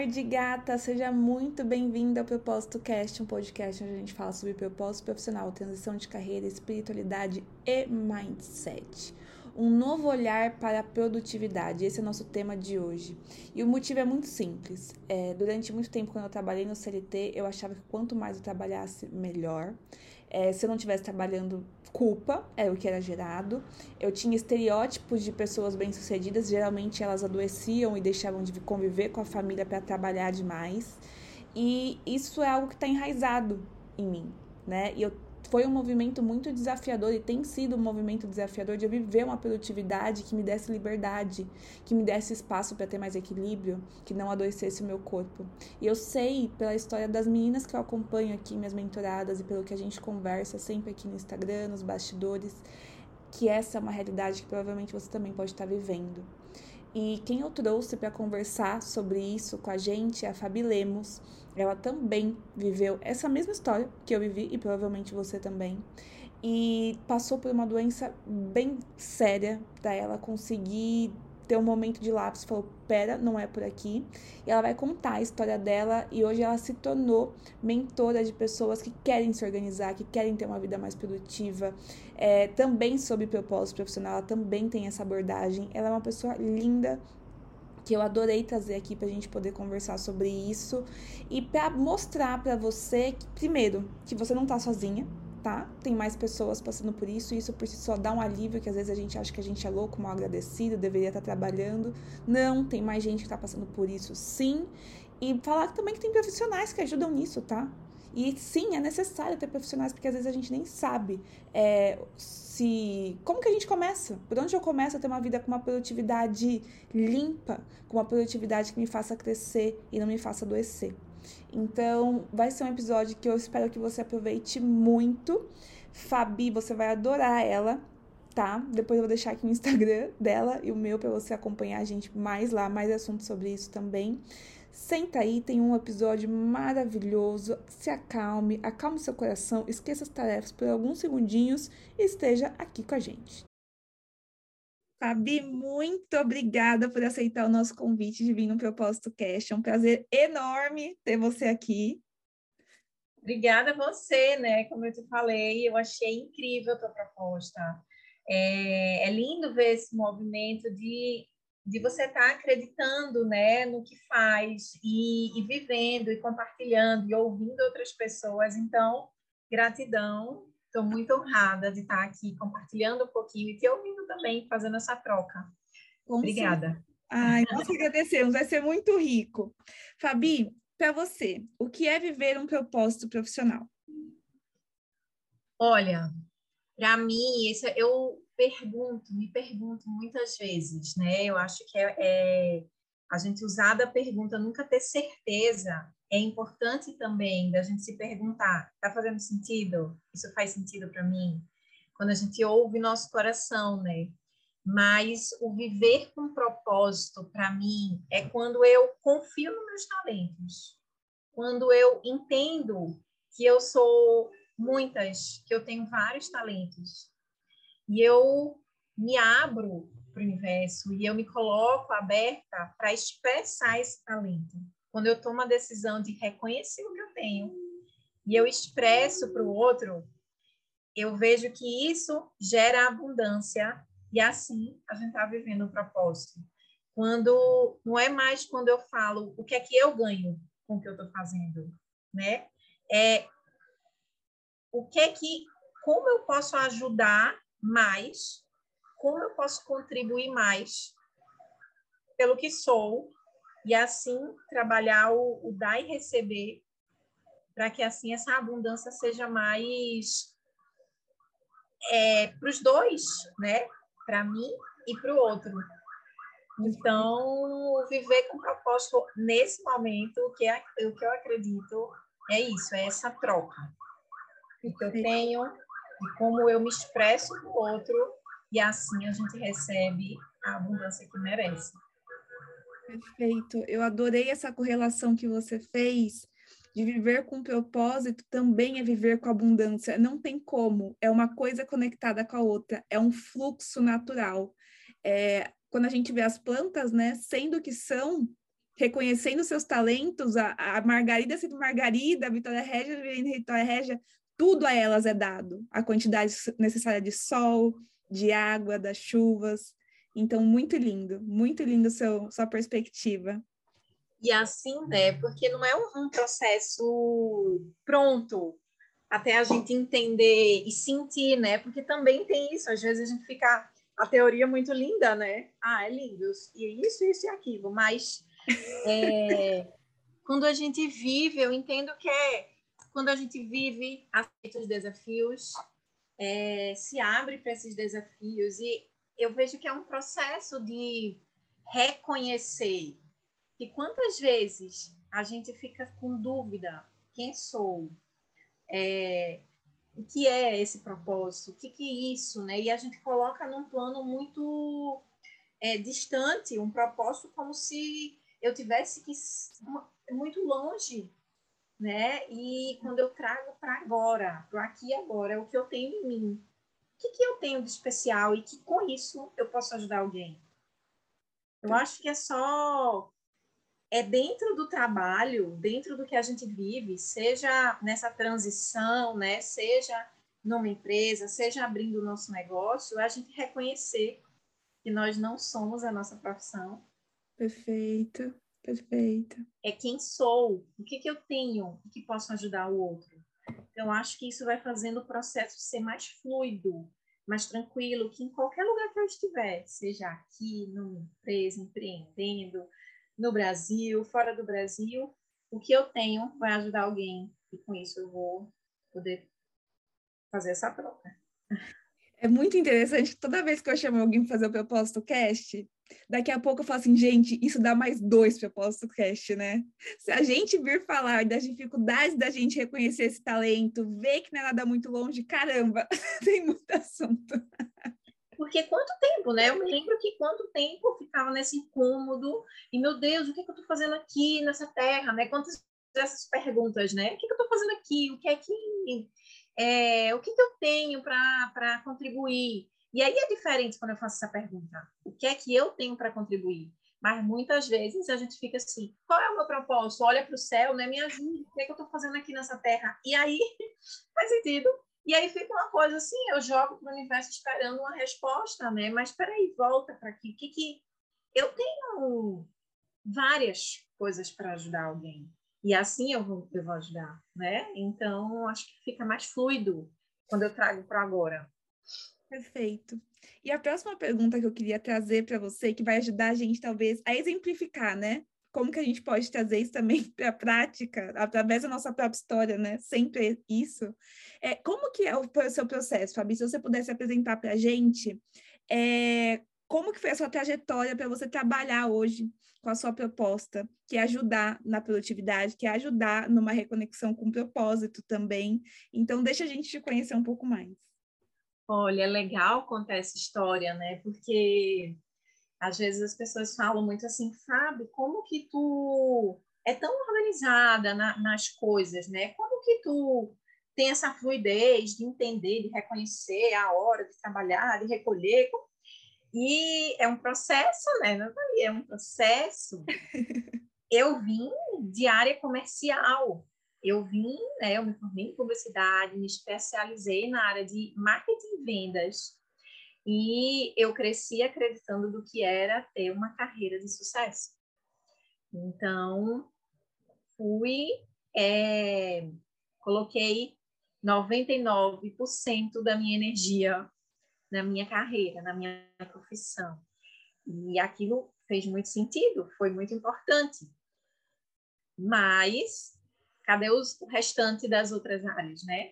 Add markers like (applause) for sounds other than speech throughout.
tarde, gata! Seja muito bem-vinda ao Propósito Cast, um podcast onde a gente fala sobre propósito profissional, transição de carreira, espiritualidade e mindset. Um novo olhar para a produtividade, esse é o nosso tema de hoje. E o motivo é muito simples. É, durante muito tempo, quando eu trabalhei no CLT, eu achava que quanto mais eu trabalhasse, melhor. É, se eu não estivesse trabalhando, culpa era o que era gerado. Eu tinha estereótipos de pessoas bem-sucedidas, geralmente elas adoeciam e deixavam de conviver com a família para trabalhar demais. E isso é algo que está enraizado em mim, né? E eu foi um movimento muito desafiador e tem sido um movimento desafiador de eu viver uma produtividade que me desse liberdade, que me desse espaço para ter mais equilíbrio, que não adoecesse o meu corpo. E eu sei, pela história das meninas que eu acompanho aqui, minhas mentoradas, e pelo que a gente conversa sempre aqui no Instagram, nos bastidores, que essa é uma realidade que provavelmente você também pode estar vivendo. E quem eu trouxe para conversar sobre isso com a gente é a Fabi Lemos. Ela também viveu essa mesma história que eu vivi e provavelmente você também. E passou por uma doença bem séria para ela conseguir ter um momento de lápis, falou: pera, não é por aqui. E ela vai contar a história dela e hoje ela se tornou mentora de pessoas que querem se organizar, que querem ter uma vida mais produtiva. É, também sobre propósito profissional, ela também tem essa abordagem. Ela é uma pessoa linda, que eu adorei trazer aqui para a gente poder conversar sobre isso e para mostrar para você que, primeiro, que você não tá sozinha, tá? Tem mais pessoas passando por isso, e isso por si só dá um alívio, que às vezes a gente acha que a gente é louco, mal agradecido, deveria estar trabalhando. Não, tem mais gente que está passando por isso, sim. E falar também que tem profissionais que ajudam nisso, tá? E sim, é necessário ter profissionais, porque às vezes a gente nem sabe é, se. Como que a gente começa? Por onde eu começo a ter uma vida com uma produtividade limpa, com uma produtividade que me faça crescer e não me faça adoecer. Então, vai ser um episódio que eu espero que você aproveite muito. Fabi, você vai adorar ela, tá? Depois eu vou deixar aqui o Instagram dela e o meu para você acompanhar a gente mais lá, mais assuntos sobre isso também. Senta aí, tem um episódio maravilhoso. Se acalme, acalme seu coração, esqueça as tarefas por alguns segundinhos e esteja aqui com a gente. Fabi, muito obrigada por aceitar o nosso convite de vir no Propósito Cast. É um prazer enorme ter você aqui. Obrigada a você, né? Como eu te falei, eu achei incrível a tua proposta. É, é lindo ver esse movimento de, de você estar tá acreditando né, no que faz e, e vivendo e compartilhando e ouvindo outras pessoas. Então, gratidão Estou muito honrada de estar aqui compartilhando um pouquinho e te ouvindo também, fazendo essa troca. Obrigada. Sim. Ai, nós agradecemos, vai ser muito rico. Fabi, para você, o que é viver um propósito profissional? Olha, para mim, isso, eu pergunto, me pergunto muitas vezes, né? Eu acho que é, é a gente usar da pergunta, nunca ter certeza é importante também da gente se perguntar: está fazendo sentido? Isso faz sentido para mim? Quando a gente ouve nosso coração, né? Mas o viver com propósito, para mim, é quando eu confio nos meus talentos, quando eu entendo que eu sou muitas, que eu tenho vários talentos, e eu me abro para o universo e eu me coloco aberta para expressar esse talento quando eu tomo a decisão de reconhecer o que eu tenho e eu expresso para o outro, eu vejo que isso gera abundância e assim a gente está vivendo o propósito. Quando não é mais quando eu falo o que é que eu ganho com o que eu estou fazendo, né? É o que é que, como eu posso ajudar mais, como eu posso contribuir mais pelo que sou e assim trabalhar o, o dar e receber para que assim essa abundância seja mais é, para os dois, né? Para mim e para o outro. Então, viver com propósito nesse momento, o que, é, o que eu acredito é isso, é essa troca. Eu tenho e como eu me expresso para o outro, e assim a gente recebe a abundância que merece. Perfeito. Eu adorei essa correlação que você fez de viver com propósito também é viver com abundância. Não tem como. É uma coisa conectada com a outra. É um fluxo natural. É, quando a gente vê as plantas, né, sendo que são, reconhecendo seus talentos, a, a Margarida sendo Margarida, a Vitória Régia sendo Vitória Régia, tudo a elas é dado, a quantidade necessária de sol, de água, das chuvas. Então, muito lindo, muito lindo seu, sua perspectiva. E assim, né? Porque não é um, processo pronto até a gente entender e sentir, né? Porque também tem isso, às vezes a gente fica a teoria é muito linda, né? Ah, é lindo, e isso, isso e aquilo, mas é, (laughs) quando a gente vive, eu entendo que é quando a gente vive, aceita os desafios, é, se abre para esses desafios, e eu vejo que é um processo de reconhecer que quantas vezes a gente fica com dúvida, quem sou? É, o que é esse propósito, o que, que é isso, né? E a gente coloca num plano muito é, distante, um propósito como se eu tivesse que muito longe, né? E quando eu trago para agora, para aqui e agora, é o que eu tenho em mim. O que, que eu tenho de especial e que com isso eu posso ajudar alguém? Eu acho que é só é dentro do trabalho, dentro do que a gente vive, seja nessa transição, né, seja numa empresa, seja abrindo o nosso negócio, a gente reconhecer que nós não somos a nossa profissão. Perfeito, perfeito. É quem sou, o que, que eu tenho, que posso ajudar o outro. Então, acho que isso vai fazendo o processo ser mais fluido, mais tranquilo, que em qualquer lugar que eu estiver, seja aqui, numa empresa, empreendendo, no Brasil, fora do Brasil, o que eu tenho vai ajudar alguém e com isso eu vou poder fazer essa troca. É muito interessante, toda vez que eu chamo alguém para fazer o propósito cast, daqui a pouco eu falo assim, gente, isso dá mais dois propósito cast, né? Se a gente vir falar das dificuldades da gente reconhecer esse talento, ver que não é nada muito longe, caramba, (laughs) tem muito assunto. Porque quanto tempo, né? Eu me lembro que quanto tempo eu ficava nesse incômodo e, meu Deus, o que, é que eu estou fazendo aqui nessa terra, né? Quantas dessas perguntas, né? O que, é que eu estou fazendo aqui? O que é que... É, o que, que eu tenho para contribuir? E aí é diferente quando eu faço essa pergunta. O que é que eu tenho para contribuir? Mas muitas vezes a gente fica assim: qual é o meu propósito? Olha para o céu, né? Me ajude, o que é que eu estou fazendo aqui nessa terra? E aí (laughs) faz sentido e aí fica uma coisa assim, eu jogo para o universo esperando uma resposta, né? Mas espera aí, volta para aqui. Que que eu tenho várias coisas para ajudar alguém. E assim eu vou, eu vou ajudar, né? Então, acho que fica mais fluido quando eu trago para agora. Perfeito. E a próxima pergunta que eu queria trazer para você, que vai ajudar a gente, talvez, a exemplificar, né? como que a gente pode trazer isso também (laughs) para a prática, através da nossa própria história, né? Sempre isso. É, como que é o, o seu processo, Fabi? Se você pudesse apresentar para a gente, é, como que foi a sua trajetória para você trabalhar hoje com a sua proposta, que é ajudar na produtividade, que é ajudar numa reconexão com propósito também. Então, deixa a gente te conhecer um pouco mais. Olha, é legal contar essa história, né? Porque às vezes as pessoas falam muito assim, Fábio, como que tu é tão organizada na, nas coisas, né? Como que tu tem essa fluidez de entender, de reconhecer a hora de trabalhar, de recolher? E é um processo, né, Nathalie? É um processo. (laughs) Eu vim de área comercial. Eu vim, né, eu me formei em publicidade, me especializei na área de marketing e vendas e eu cresci acreditando do que era ter uma carreira de sucesso. Então, fui, é, coloquei 99% da minha energia na minha carreira, na minha profissão. E aquilo fez muito sentido, foi muito importante. Mas, cadê os, o restante das outras áreas, né?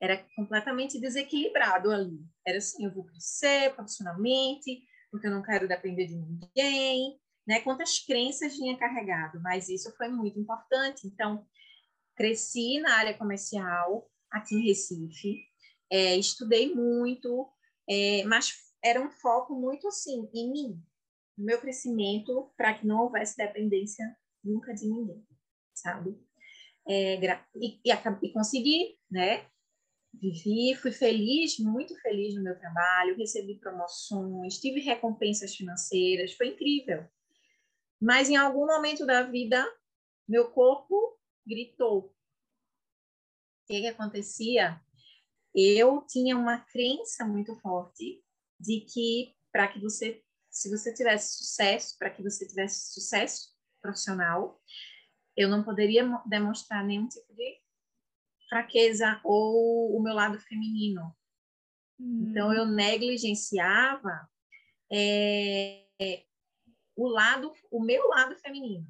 era completamente desequilibrado ali. Era assim, eu vou crescer profissionalmente, porque eu não quero depender de ninguém, né? Quantas crenças tinha carregado, mas isso foi muito importante. Então, cresci na área comercial aqui em Recife, é, estudei muito, é, mas era um foco muito assim em mim, no meu crescimento, para que não houvesse dependência nunca de ninguém, sabe? É, e, e, e consegui, né? vivi, fui feliz, muito feliz no meu trabalho, recebi promoções, tive recompensas financeiras, foi incrível. Mas em algum momento da vida, meu corpo gritou. O que, que acontecia? Eu tinha uma crença muito forte de que para que você, se você tivesse sucesso, para que você tivesse sucesso profissional, eu não poderia demonstrar nenhum tipo de fraqueza ou o meu lado feminino. Hum. Então eu negligenciava é, o lado, o meu lado feminino.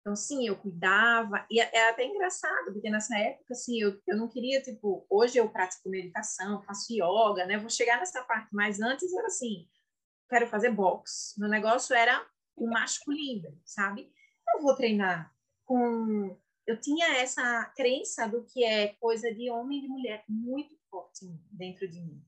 Então, sim, eu cuidava, e é, é até engraçado, porque nessa época, assim, eu, eu não queria, tipo, hoje eu pratico meditação, faço yoga, né? Vou chegar nessa parte, mas antes era assim, quero fazer boxe. Meu negócio era o masculino, sabe? Eu vou treinar com... Eu tinha essa crença do que é coisa de homem e de mulher muito forte dentro de mim.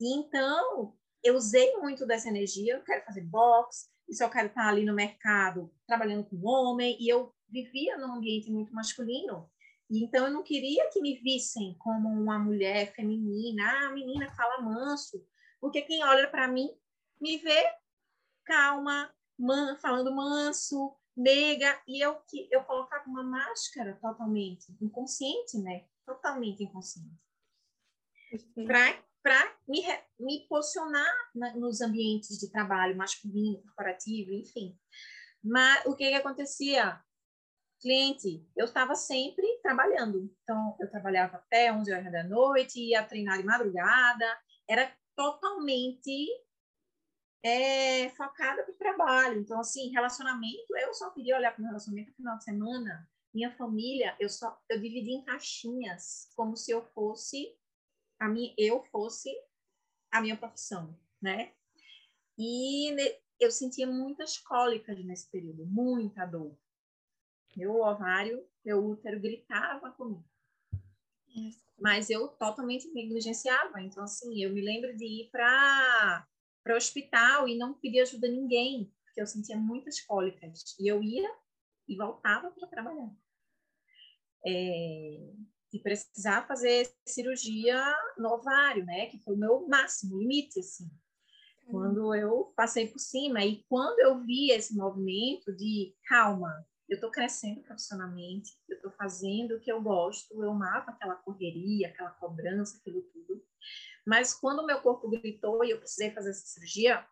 E então, eu usei muito dessa energia, eu quero fazer boxe, e se eu quero estar ali no mercado trabalhando com homem, e eu vivia num ambiente muito masculino, e então eu não queria que me vissem como uma mulher feminina, ah, a menina fala manso, porque quem olha para mim me vê calma, man, falando manso, meiga, e eu que eu colocava uma máscara totalmente inconsciente, né? Totalmente inconsciente. Para para me, me posicionar na, nos ambientes de trabalho masculino, corporativo, enfim. Mas o que, que acontecia? Cliente, eu estava sempre trabalhando. Então, eu trabalhava até 11 horas da noite, ia treinar de madrugada, era totalmente é, focada para o trabalho. Então, assim, relacionamento, eu só queria olhar para o relacionamento no final de semana. Minha família, eu só eu dividi em caixinhas, como se eu fosse a mim eu fosse a minha profissão, né? E eu sentia muitas cólicas nesse período, muita dor. Meu ovário, meu útero gritava comigo. Mas eu totalmente negligenciava. Então, assim, eu me lembro de ir para o hospital e não pedir ajuda a ninguém, porque eu sentia muitas cólicas. E eu ia e voltava para trabalhar. É, de precisar fazer cirurgia no ovário, né? Que foi o meu máximo limite, assim. Quando eu passei por cima e quando eu vi esse movimento de calma, eu estou crescendo profissionalmente, eu estou fazendo o que eu gosto, eu amava aquela correria, aquela cobrança, aquilo tudo. Mas quando o meu corpo gritou e eu precisei fazer essa cirurgia,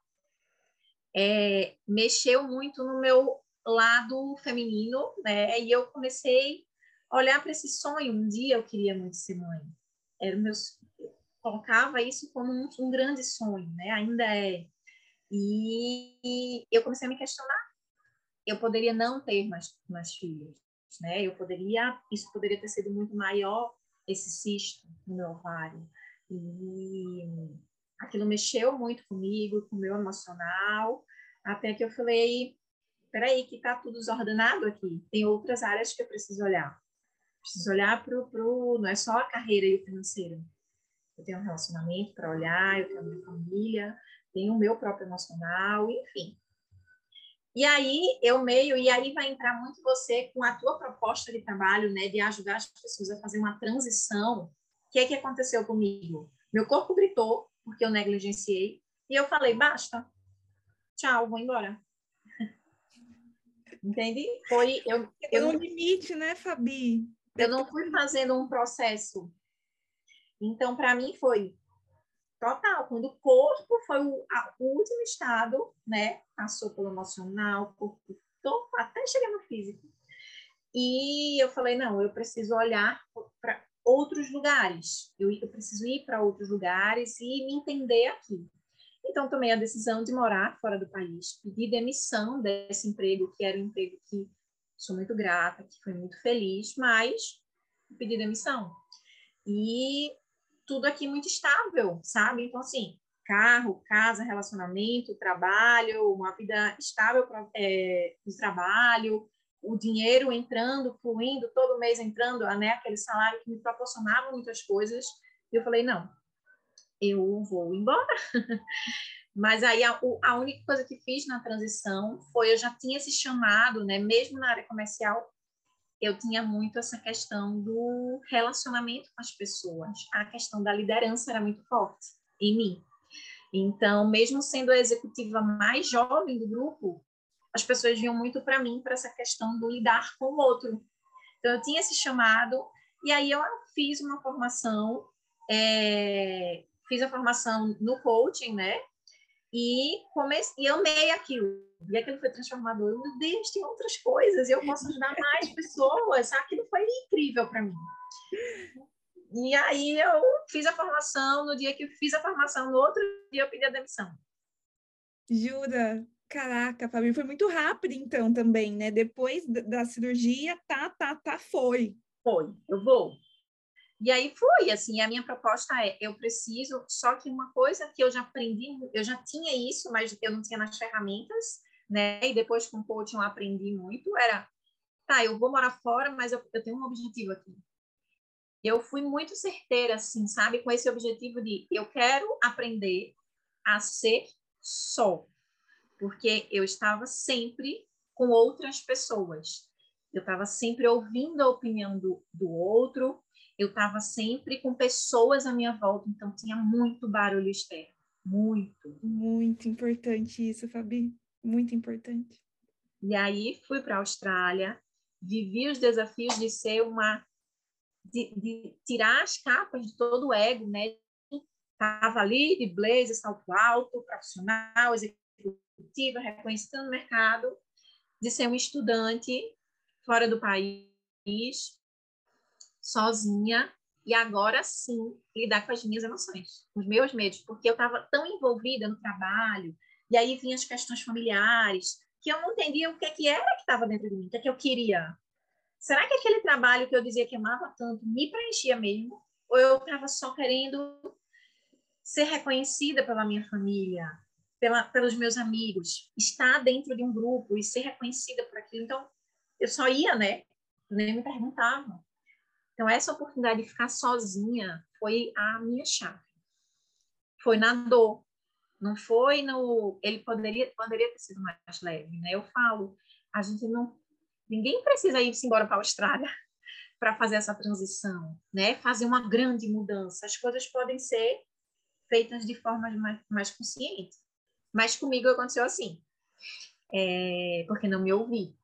é, mexeu muito no meu lado feminino, né? E eu comecei olhar para esse sonho. Um dia eu queria muito ser mãe. Era meu, colocava isso como um, um, grande sonho, né? Ainda é. E eu comecei a me questionar. Eu poderia não ter mais, mais filhos, né? Eu poderia, isso poderia ter sido muito maior esse cisto no meu ovário. E aquilo mexeu muito comigo, com o meu emocional, até que eu falei, peraí, que tá tudo desordenado aqui. Tem outras áreas que eu preciso olhar. Preciso olhar para o. Não é só a carreira e o financeiro. Eu tenho um relacionamento para olhar, eu tenho a minha família, tenho o meu próprio emocional, enfim. E aí eu meio, e aí vai entrar muito você com a tua proposta de trabalho, né, de ajudar as pessoas a fazer uma transição. O que é que aconteceu comigo? Meu corpo gritou porque eu negligenciei e eu falei basta, tchau, vou embora. (laughs) Entende? Foi eu. eu... um limite, né, Fabi? Eu não fui fazendo um processo. Então, para mim, foi total. Quando o corpo foi o, a, o último estado, né? Passou pelo emocional, corpo, até chegar no físico. E eu falei, não, eu preciso olhar para outros lugares. Eu, eu preciso ir para outros lugares e me entender aqui. Então, tomei a decisão de morar fora do país, pedir demissão desse emprego, que era um emprego que sou muito grata, que foi muito feliz, mas pedi demissão. E tudo aqui muito estável, sabe? Então, assim, carro, casa, relacionamento, trabalho, uma vida estável é, de trabalho, o dinheiro entrando, fluindo, todo mês entrando, né? aquele salário que me proporcionava muitas coisas. E eu falei, não, eu vou embora. (laughs) Mas aí a, a, única coisa que fiz na transição foi eu já tinha esse chamado, né? Mesmo na área comercial, eu tinha muito essa questão do relacionamento com as pessoas. A questão da liderança era muito forte em mim. Então, mesmo sendo a executiva mais jovem do grupo, as pessoas vinham muito para mim para essa questão do lidar com o outro. Então, eu tinha esse chamado, e aí eu fiz uma formação, é, fiz a formação no coaching, né? E, comecei, e amei aquilo. E aquilo foi transformador. Meu Deus, tem outras coisas, eu posso ajudar mais (laughs) pessoas. Aquilo foi incrível para mim. E aí eu fiz a formação, no dia que eu fiz a formação, no outro dia eu pedi a demissão. Jura? Caraca, Fabi, foi muito rápido então também, né? Depois da cirurgia, tá, tá, tá, foi. Foi, eu vou. E aí foi, assim, a minha proposta é, eu preciso, só que uma coisa que eu já aprendi, eu já tinha isso, mas eu não tinha nas ferramentas, né? E depois com o coaching eu aprendi muito, era, tá, eu vou morar fora, mas eu, eu tenho um objetivo aqui. Eu fui muito certeira, assim, sabe? Com esse objetivo de, eu quero aprender a ser só porque eu estava sempre com outras pessoas. Eu estava sempre ouvindo a opinião do, do outro, eu estava sempre com pessoas à minha volta, então tinha muito barulho externo. Muito. Muito importante isso, Fabi. Muito importante. E aí fui para a Austrália, vivi os desafios de ser uma. De, de, tirar as capas de todo o ego, né? Estava ali de blazer, salto alto, profissional, executiva, reconhecida no mercado, de ser um estudante fora do país, sozinha, e agora sim lidar com as minhas emoções, com os meus medos, porque eu estava tão envolvida no trabalho, e aí vinham as questões familiares, que eu não entendia o que, é que era que estava dentro de mim, o que, que eu queria. Será que aquele trabalho que eu dizia que amava tanto me preenchia mesmo? Ou eu estava só querendo ser reconhecida pela minha família, pela, pelos meus amigos, estar dentro de um grupo e ser reconhecida por aquilo. Então, eu só ia, né? Nem me perguntava. Então, essa oportunidade de ficar sozinha foi a minha chave. Foi na dor. Não foi no. Ele poderia, poderia ter sido mais leve, né? Eu falo, a gente não. Ninguém precisa ir embora para a Austrália (laughs) para fazer essa transição, né? Fazer uma grande mudança. As coisas podem ser feitas de forma mais, mais consciente. Mas comigo aconteceu assim, é, porque não me ouvi.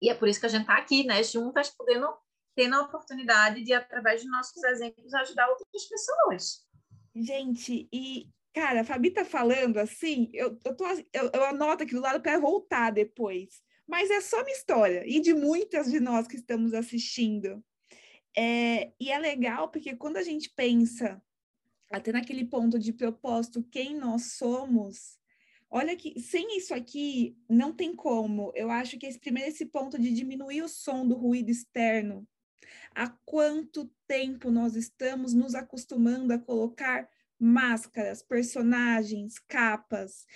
E é por isso que a gente está aqui, né, juntas, podendo, tendo a oportunidade de, através de nossos exemplos, ajudar outras pessoas. Gente, e, cara, a Fabi tá falando assim, eu, eu, tô, eu, eu anoto aqui do lado para voltar depois. Mas é só uma história, e de muitas de nós que estamos assistindo. É, e é legal porque quando a gente pensa até naquele ponto de propósito, quem nós somos, olha que sem isso aqui não tem como. Eu acho que esse primeiro esse ponto de diminuir o som do ruído externo. Há quanto tempo nós estamos nos acostumando a colocar máscaras, personagens, capas.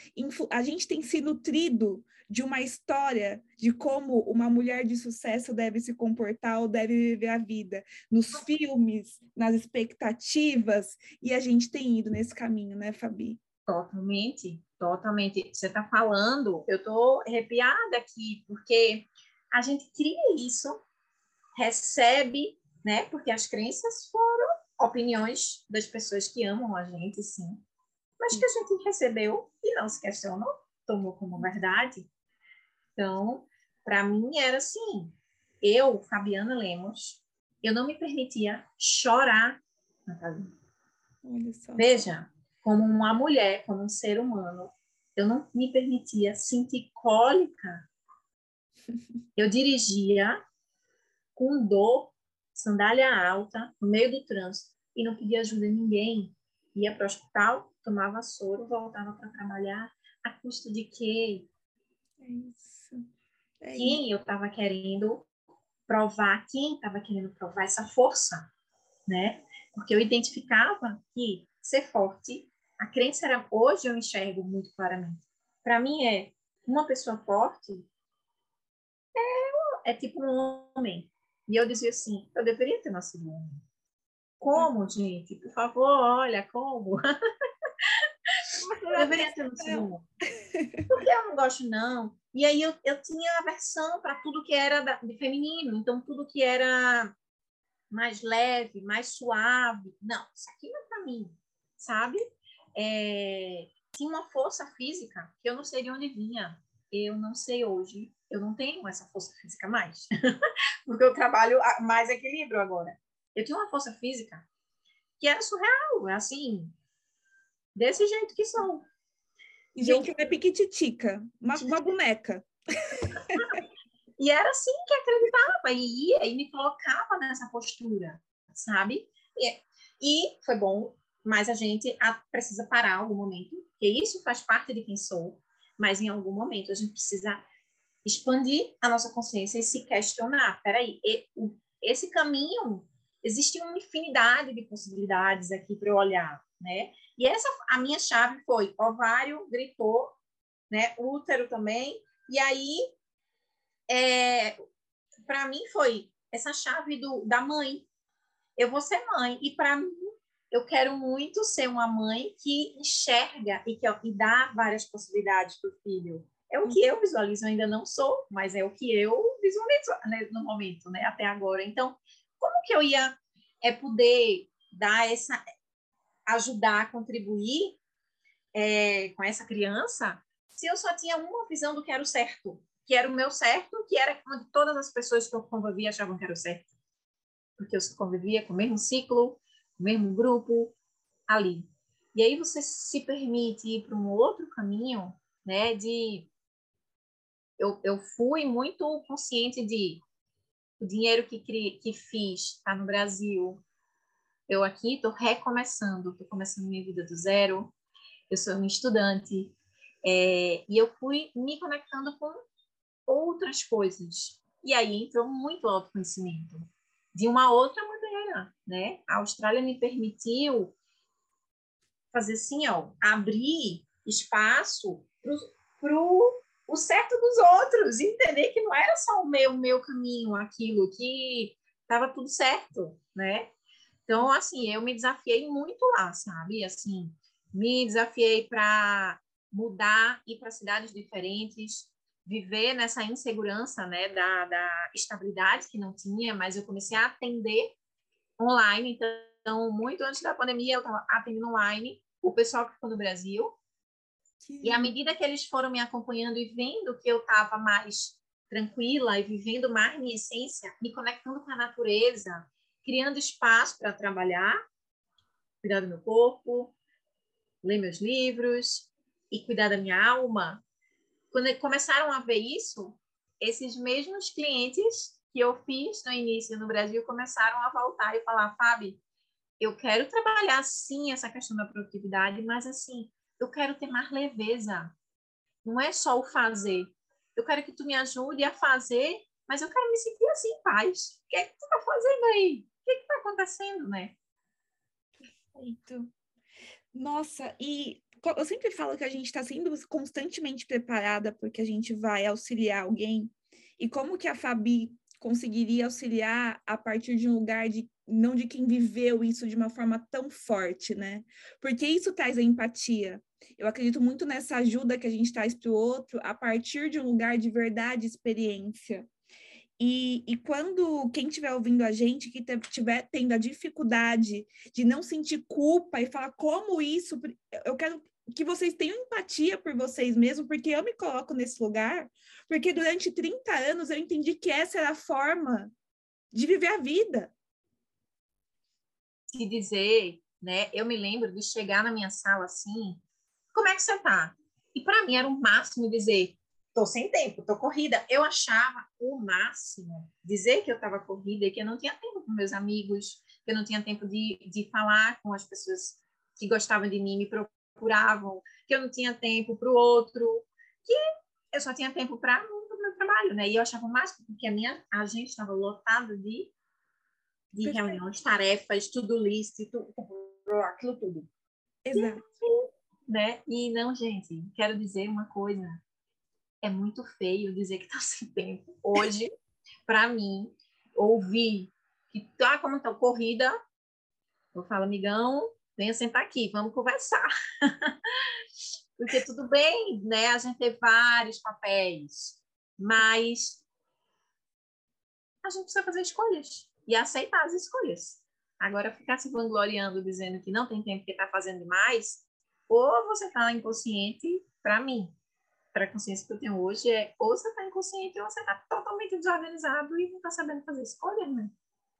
A gente tem se nutrido de uma história de como uma mulher de sucesso deve se comportar ou deve viver a vida, nos filmes, nas expectativas, e a gente tem ido nesse caminho, né, Fabi? Totalmente, totalmente. Você está falando, eu estou arrepiada aqui, porque a gente cria isso, recebe, né? Porque as crenças foram opiniões das pessoas que amam a gente, sim, mas que a gente recebeu e não se questionou, tomou como verdade. Então, para mim era assim, eu, Fabiana Lemos, eu não me permitia chorar na casa. Veja, como uma mulher, como um ser humano, eu não me permitia sentir cólica. (laughs) Eu dirigia com dor, sandália alta, no meio do trânsito e não pedia ajuda a ninguém. Ia para o hospital, tomava soro, voltava para trabalhar. A custo de quê? É isso. É quem isso. eu estava querendo provar, quem estava querendo provar essa força, né? Porque eu identificava que ser forte, a crença era, hoje eu enxergo muito claramente. Para mim é, uma pessoa forte é, é tipo um homem. E eu dizia assim, eu deveria ter nascido um homem. Como, gente? Por favor, olha, como? (laughs) eu deveria ter noção. Porque eu não gosto, não. E aí eu, eu tinha aversão para tudo que era de feminino. Então, tudo que era mais leve, mais suave. Não, isso aqui não é para mim, sabe? É, tinha uma força física que eu não sei de onde vinha. eu não sei hoje, eu não tenho essa força física mais, (laughs) porque eu trabalho mais equilíbrio agora. Eu tinha uma força física que era surreal, assim, desse jeito que sou. Gente, eu... é piquititica, uma, uma boneca. (laughs) e era assim que acreditava, e ia e me colocava nessa postura, sabe? E, e foi bom, mas a gente precisa parar algum momento, porque isso faz parte de quem sou, mas em algum momento a gente precisa expandir a nossa consciência e se questionar. Peraí, esse caminho, existe uma infinidade de possibilidades aqui para eu olhar, né? E essa, a minha chave foi ovário, gritou, né? Útero também. E aí, é, para mim foi essa chave do, da mãe. Eu vou ser mãe. E para mim, eu quero muito ser uma mãe que enxerga e que e dá várias possibilidades para o filho. É o que eu visualizo, eu ainda não sou, mas é o que eu visualizo né, no momento, né, até agora. Então, como que eu ia é poder dar essa ajudar, contribuir é, com essa criança, se eu só tinha uma visão do que era o certo, que era o meu certo, que era onde todas as pessoas que eu convivia achavam que era o certo. Porque eu convivia com o mesmo ciclo, mesmo grupo, ali. E aí você se permite ir para um outro caminho, né, de... Eu, eu fui muito consciente de o dinheiro que, que fiz está no Brasil. Eu aqui estou recomeçando, estou começando minha vida do zero. Eu sou uma estudante. É, e eu fui me conectando com outras coisas. E aí entrou muito autoconhecimento de uma outra maneira, né? A Austrália me permitiu fazer assim, ó, abrir espaço para o certo dos outros, entender que não era só o meu, meu caminho, aquilo, que estava tudo certo, né? Então, assim, eu me desafiei muito lá, sabe? Assim, me desafiei para mudar, ir para cidades diferentes, viver nessa insegurança, né, da, da estabilidade que não tinha, mas eu comecei a atender online, então, muito antes da pandemia, eu estava atendendo online o pessoal que ficou no Brasil, que... e à medida que eles foram me acompanhando e vendo que eu estava mais tranquila e vivendo mais minha essência, me conectando com a natureza, criando espaço para trabalhar, cuidar do meu corpo, ler meus livros e cuidar da minha alma, quando começaram a ver isso, esses mesmos clientes que eu fiz no início no Brasil começaram a voltar e falar, Fábio, eu quero trabalhar sim essa questão da produtividade, mas assim, eu quero ter mais leveza. Não é só o fazer. Eu quero que tu me ajude a fazer, mas eu quero me sentir assim em paz. O que é que tu tá fazendo aí? O que é que tá acontecendo, né? Perfeito. Nossa, e eu sempre falo que a gente está sendo constantemente preparada porque a gente vai auxiliar alguém. E como que a Fabi conseguiria auxiliar a partir de um lugar de não de quem viveu isso de uma forma tão forte, né? Porque isso traz a empatia. Eu acredito muito nessa ajuda que a gente traz para o outro a partir de um lugar de verdade, experiência. E, e quando quem estiver ouvindo a gente, que estiver tendo a dificuldade de não sentir culpa e falar como isso, eu quero que vocês tenham empatia por vocês mesmos, porque eu me coloco nesse lugar, porque durante 30 anos eu entendi que essa era a forma de viver a vida. Se dizer, né? Eu me lembro de chegar na minha sala assim, como é que você tá? E para mim era o máximo dizer, tô sem tempo, tô corrida. Eu achava o máximo dizer que eu estava corrida e que eu não tinha tempo com meus amigos, que eu não tinha tempo de, de falar com as pessoas que gostavam de mim, me procuravam, que eu não tinha tempo para o outro, que eu só tinha tempo para o meu trabalho, né? E eu achava mais porque a minha agenda estava lotada de, de reuniões, tarefas, tudo list, tudo, aquilo tudo. Exato. E, né? E não, gente, quero dizer uma coisa. É muito feio dizer que está (laughs) sem tempo. Hoje, para mim, ouvir que tá como tá corrida, eu falo, amigão, venha sentar aqui, vamos conversar. (laughs) Porque tudo bem, né? A gente ter vários papéis, mas a gente precisa fazer escolhas e aceitar as escolhas. Agora, ficar se vangloriando, dizendo que não tem tempo que está fazendo demais, ou você está inconsciente, para mim, para a consciência que eu tenho hoje é ou você está inconsciente ou você está totalmente desorganizado e não está sabendo fazer escolha, né?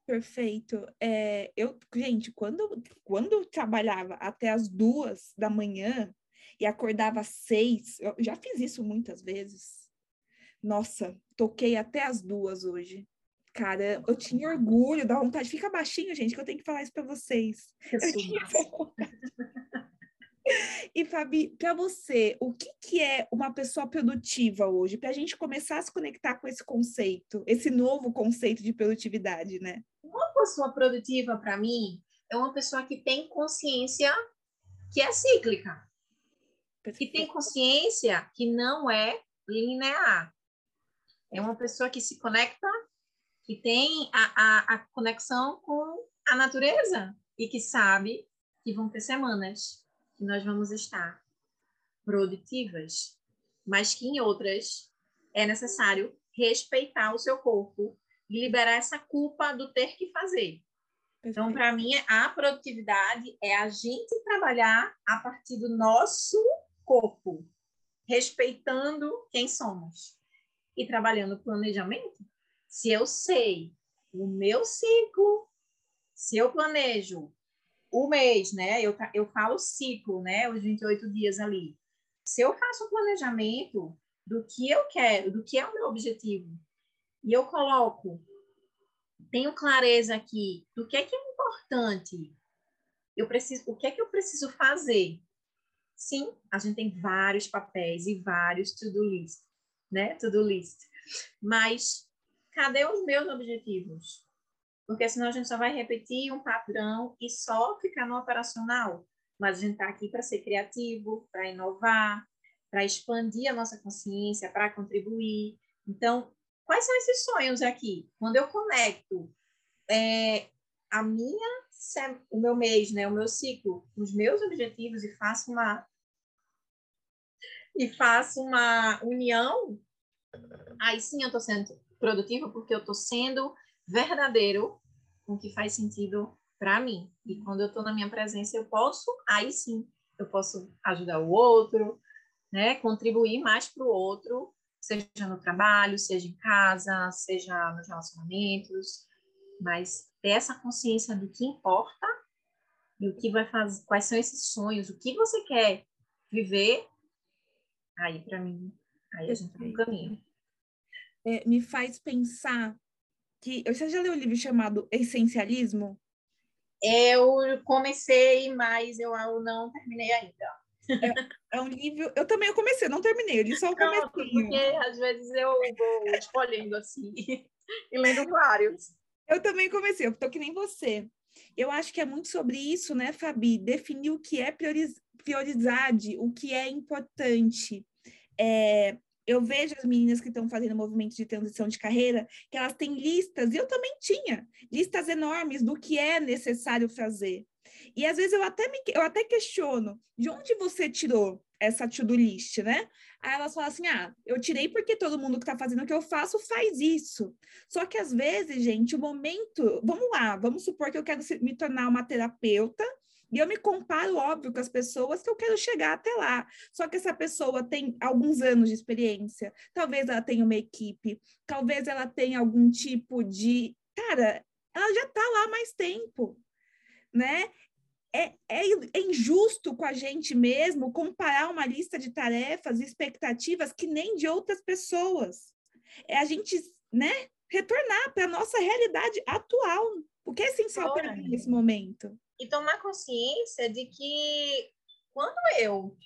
Perfeito. É, eu, gente, quando, quando eu trabalhava até as duas da manhã e acordava às seis, eu já fiz isso muitas vezes. Nossa, toquei até as duas hoje. Cara, eu tinha orgulho, da vontade. Fica baixinho, gente, que eu tenho que falar isso para vocês. Eu, eu tinha (laughs) E, Fabi, para você, o que, que é uma pessoa produtiva hoje? Para a gente começar a se conectar com esse conceito, esse novo conceito de produtividade, né? Uma pessoa produtiva, para mim, é uma pessoa que tem consciência que é cíclica. Que tem consciência que não é linear. É uma pessoa que se conecta, que tem a, a, a conexão com a natureza e que sabe que vão ter semanas que nós vamos estar produtivas, mas que em outras é necessário respeitar o seu corpo e liberar essa culpa do ter que fazer. Então, para mim, a produtividade é a gente trabalhar a partir do nosso corpo, respeitando quem somos e trabalhando o planejamento. Se eu sei o meu ciclo, se eu planejo o mês, né? Eu, eu falo ciclo, né? Os 28 dias ali. Se eu faço um planejamento do que eu quero, do que é o meu objetivo, e eu coloco, tenho clareza aqui do que é que é importante, eu preciso, o que é que eu preciso fazer? Sim, a gente tem vários papéis e vários to-do list, né? To-do list. Mas cadê os meus objetivos? porque senão a gente só vai repetir um padrão e só ficar no operacional. Mas a gente está aqui para ser criativo, para inovar, para expandir a nossa consciência, para contribuir. Então, quais são esses sonhos aqui? Quando eu conecto é, a minha, o meu mês, né, o meu ciclo, os meus objetivos e faço uma e faço uma união, aí sim eu estou sendo produtiva porque eu estou sendo verdadeiro com o que faz sentido para mim. E quando eu estou na minha presença, eu posso, aí sim, eu posso ajudar o outro, né? contribuir mais para o outro, seja no trabalho, seja em casa, seja nos relacionamentos, mas ter essa consciência do que importa e o que vai fazer, quais são esses sonhos, o que você quer viver, aí para mim, aí a gente tá no caminho. É, me faz pensar que você já leu o um livro chamado Essencialismo? Eu comecei, mas eu não terminei ainda. É, é um livro. Eu também eu comecei, não terminei, eu li só o começo. Porque às vezes eu vou escolhendo assim (laughs) e lendo vários. Eu também comecei, eu tô que nem você. Eu acho que é muito sobre isso, né, Fabi? Definir o que é prioridade, o que é importante. É, eu vejo as meninas que estão fazendo movimento de transição de carreira, que elas têm listas, e eu também tinha, listas enormes do que é necessário fazer. E às vezes eu até, me, eu até questiono, de onde você tirou essa to-do list, né? Aí elas falam assim, ah, eu tirei porque todo mundo que está fazendo o que eu faço faz isso. Só que às vezes, gente, o momento, vamos lá, vamos supor que eu quero me tornar uma terapeuta, e eu me comparo, óbvio, com as pessoas que eu quero chegar até lá. Só que essa pessoa tem alguns anos de experiência, talvez ela tenha uma equipe, talvez ela tenha algum tipo de. Cara, ela já está lá há mais tempo, né? É, é, é, injusto com a gente mesmo comparar uma lista de tarefas e expectativas que nem de outras pessoas. É a gente, né, retornar para a nossa realidade atual, o que é essencial para mim nesse momento e tomar consciência de que quando eu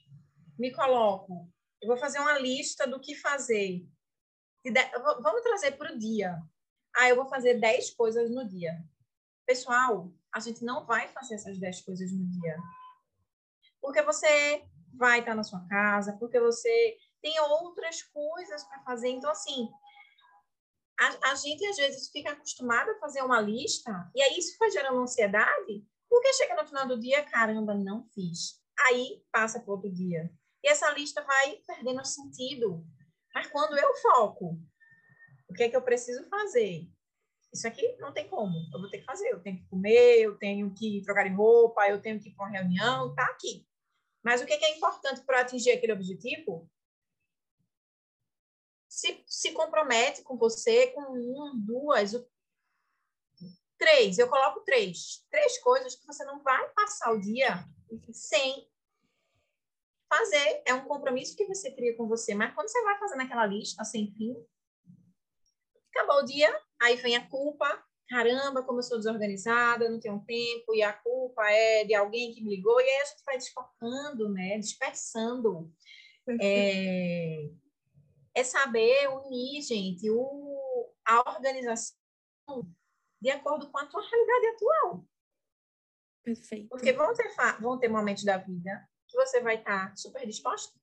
me coloco, eu vou fazer uma lista do que fazer. Vamos trazer para o dia. Ah, eu vou fazer 10 coisas no dia. Pessoal, a gente não vai fazer essas 10 coisas no dia. Porque você vai estar na sua casa, porque você tem outras coisas para fazer. Então, assim, a, a, gente às vezes fica acostumado a fazer uma lista, e aí isso vai gerando ansiedade, porque chega no final do dia, caramba, não fiz. Aí passa para outro dia. E essa lista vai perdendo sentido. Mas quando eu foco, o que é que eu preciso fazer? Isso aqui não tem como. Eu vou ter que fazer. Eu tenho que comer, eu tenho que trocar de roupa, eu tenho que ir para uma reunião, tá aqui. Mas o que é, importante para atingir aquele objetivo? se, se compromete com você com um, duas, três. Eu coloco três. Três coisas que você não vai passar o dia sem fazer. É um compromisso que você cria com você. Mas quando você vai fazendo aquela lista sem fim, acabou o dia, aí vem a culpa. Caramba, como eu sou desorganizada, não tenho tempo, e a culpa é de alguém que me ligou, e aí a gente vai desfocando, né? Dispersando. É, é saber unir, gente, o, a organização de acordo com a tua realidade atual. Perfeito. Porque vão ter, vão ter momentos da vida que você vai estar tá super disposto,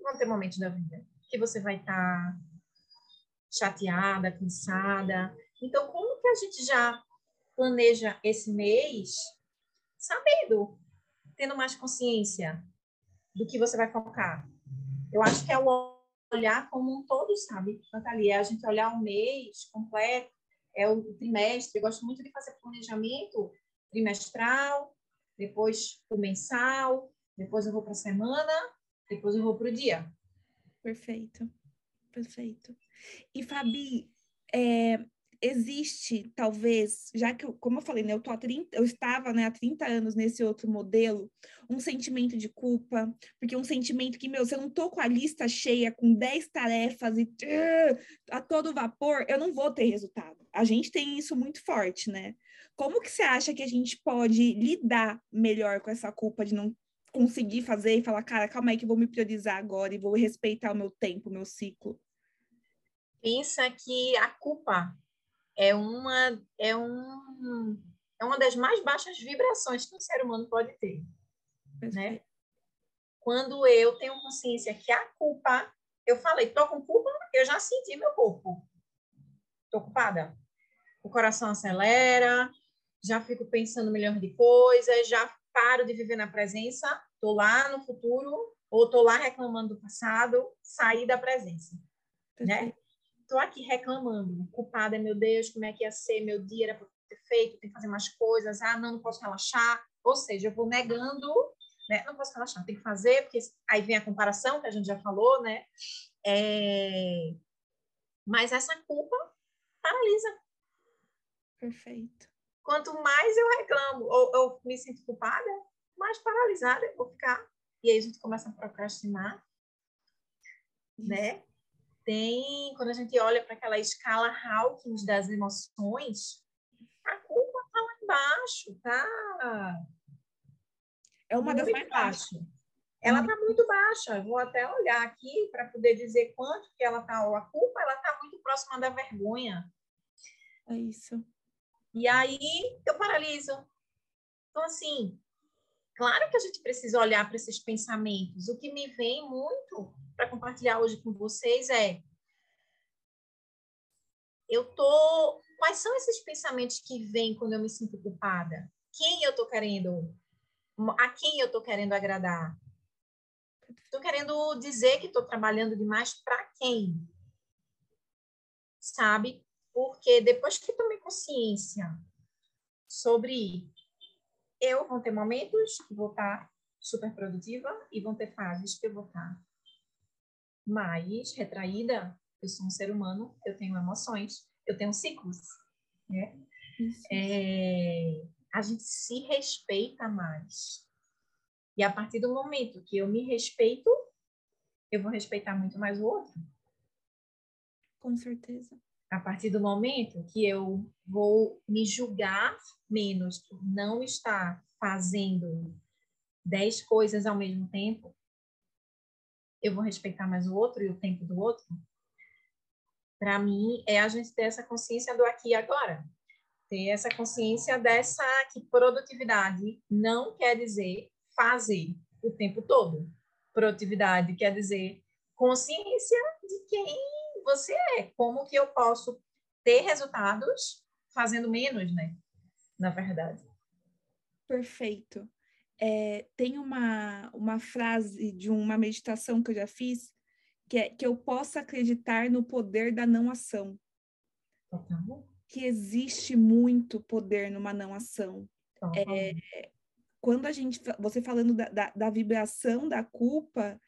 vão ter momentos da vida que você vai estar tá chateada, cansada. Então, como que a gente já planeja esse mês sabendo, tendo mais consciência do que você vai focar? Eu acho que é o olhar como um todo, sabe, Natalia? É a gente olhar um mês completo, é o trimestre. Eu gosto muito de fazer planejamento trimestral, depois o mensal, depois eu vou para a semana, depois eu vou para o dia. Perfeito, perfeito. E Fabi, é, existe, talvez, já que, eu, como eu falei, né, eu, tô 30, eu estava né, há 30 anos nesse outro modelo, um sentimento de culpa, porque um sentimento que, meu, se eu não tô com a lista cheia, com 10 tarefas e uh, a todo vapor, eu não vou ter resultado. A gente tem isso muito forte, né? Como que você acha que a gente pode lidar melhor com essa culpa de não conseguir fazer e falar, cara, calma aí que eu vou me priorizar agora e vou respeitar o meu tempo, o meu ciclo? Pensa que a culpa é uma, é, um, é uma das mais baixas vibrações que um ser humano pode ter. Né? Quando eu tenho consciência que a culpa, eu falei, tô com culpa, eu já senti meu corpo. Tô ocupada. O coração acelera, já fico pensando milhões de coisas, já paro de viver na presença, tô lá no futuro, ou tô lá reclamando do passado, sair da presença. Né? Estou aqui reclamando, culpada, meu Deus, como é que ia ser, meu dia era para ter feito, tem que fazer mais coisas, ah, não, não posso relaxar. Ou seja, eu vou negando, né? Não posso relaxar, tem que fazer, porque aí vem a comparação, que a gente já falou, né? É... Mas essa culpa paralisa. Perfeito. Quanto mais eu reclamo ou eu me sinto culpada, mais paralisada eu vou ficar. E aí a gente começa a procrastinar, Isso. né? Tem, quando a gente olha para aquela escala Hawkins das emoções, a culpa está lá embaixo, tá? É uma muito das mais baixas. Ela está muito baixa. Vou até olhar aqui para poder dizer quanto que ela está. A culpa ela está muito próxima da vergonha. É isso. E aí eu paraliso. Então, assim, claro que a gente precisa olhar para esses pensamentos. O que me vem muito para compartilhar hoje com vocês é eu tô quais são esses pensamentos que vêm quando eu me sinto culpada? Quem eu tô querendo a quem eu tô querendo agradar? Estou querendo dizer que estou trabalhando demais para quem? Sabe? Porque depois que tomei consciência sobre eu vou ter momentos que vou estar super produtiva e vão ter fases que eu vou estar mais retraída, eu sou um ser humano, eu tenho emoções, eu tenho ciclos, né? É, a gente se respeita mais. E a partir do momento que eu me respeito, eu vou respeitar muito mais o outro. Com certeza. A partir do momento que eu vou me julgar menos por não estar fazendo dez coisas ao mesmo tempo, eu vou respeitar mais o outro e o tempo do outro? Para mim, é a gente ter essa consciência do aqui e agora. Ter essa consciência dessa que produtividade não quer dizer fazer o tempo todo. Produtividade quer dizer consciência de quem você é. Como que eu posso ter resultados fazendo menos, né? Na verdade. Perfeito é, tem uma, uma frase de uma meditação que eu já fiz, que é que eu possa acreditar no poder da não ação. Que existe muito poder numa não ação. É, quando a gente, você falando da, da, da vibração da culpa,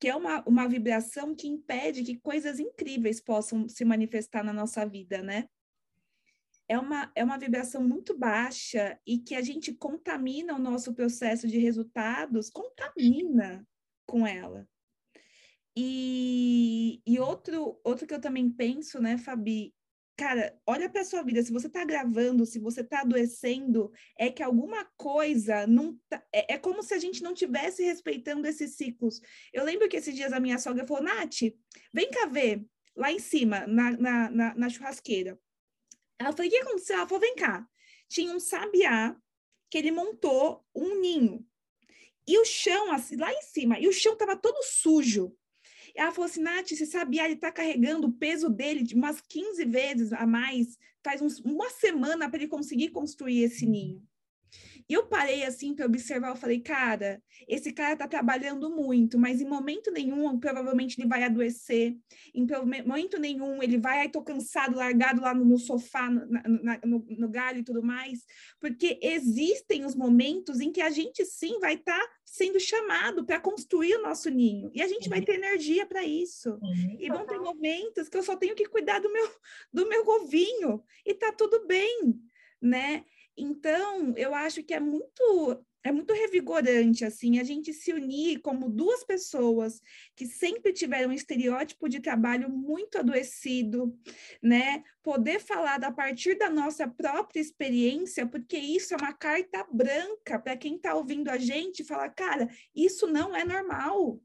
que é uma, uma vibração que impede que coisas incríveis possam se manifestar na nossa vida, né? É uma, é uma vibração muito baixa e que a gente contamina o nosso processo de resultados, contamina com ela. E, e outro, outro que eu também penso, né, Fabi, cara, olha para sua vida, se você está gravando, se você está adoecendo, é que alguma coisa não tá, é, é, como se a gente não tivesse respeitando esses ciclos. Eu lembro que esses dias a minha sogra falou, Nath, vem cá ver, lá em cima, na, na, na, na churrasqueira. Ela falou, o que aconteceu? Ela falou, vem cá. Tinha um sabiá que ele montou um ninho. E o chão, assim, lá em cima, e o chão estava todo sujo. Ela falou assim, Nath, você sabia, ele está carregando o peso dele de umas 15 vezes a mais, faz uns, uma semana para ele conseguir construir esse ninho. E eu parei assim para observar, eu falei, cara, esse cara está trabalhando muito, mas em momento nenhum, provavelmente ele vai adoecer, em momento nenhum ele vai, ai, tô cansado, largado lá no, no sofá, no, na, no, no, galho e tudo mais, porque existem os momentos em que a gente sim vai estar tá sendo chamado para construir o nosso ninho, e a gente vai ter energia para isso. e vão ter momentos que eu só tenho que cuidar do meu, do meu ovinho, e tá tudo bem, né? Então, eu acho que é muito é muito revigorante assim a gente se unir como duas pessoas que sempre tiveram um estereótipo de trabalho muito adoecido, né? Poder falar a partir da nossa própria experiência, porque isso é uma carta branca para quem está ouvindo a gente falar, cara, isso não é normal.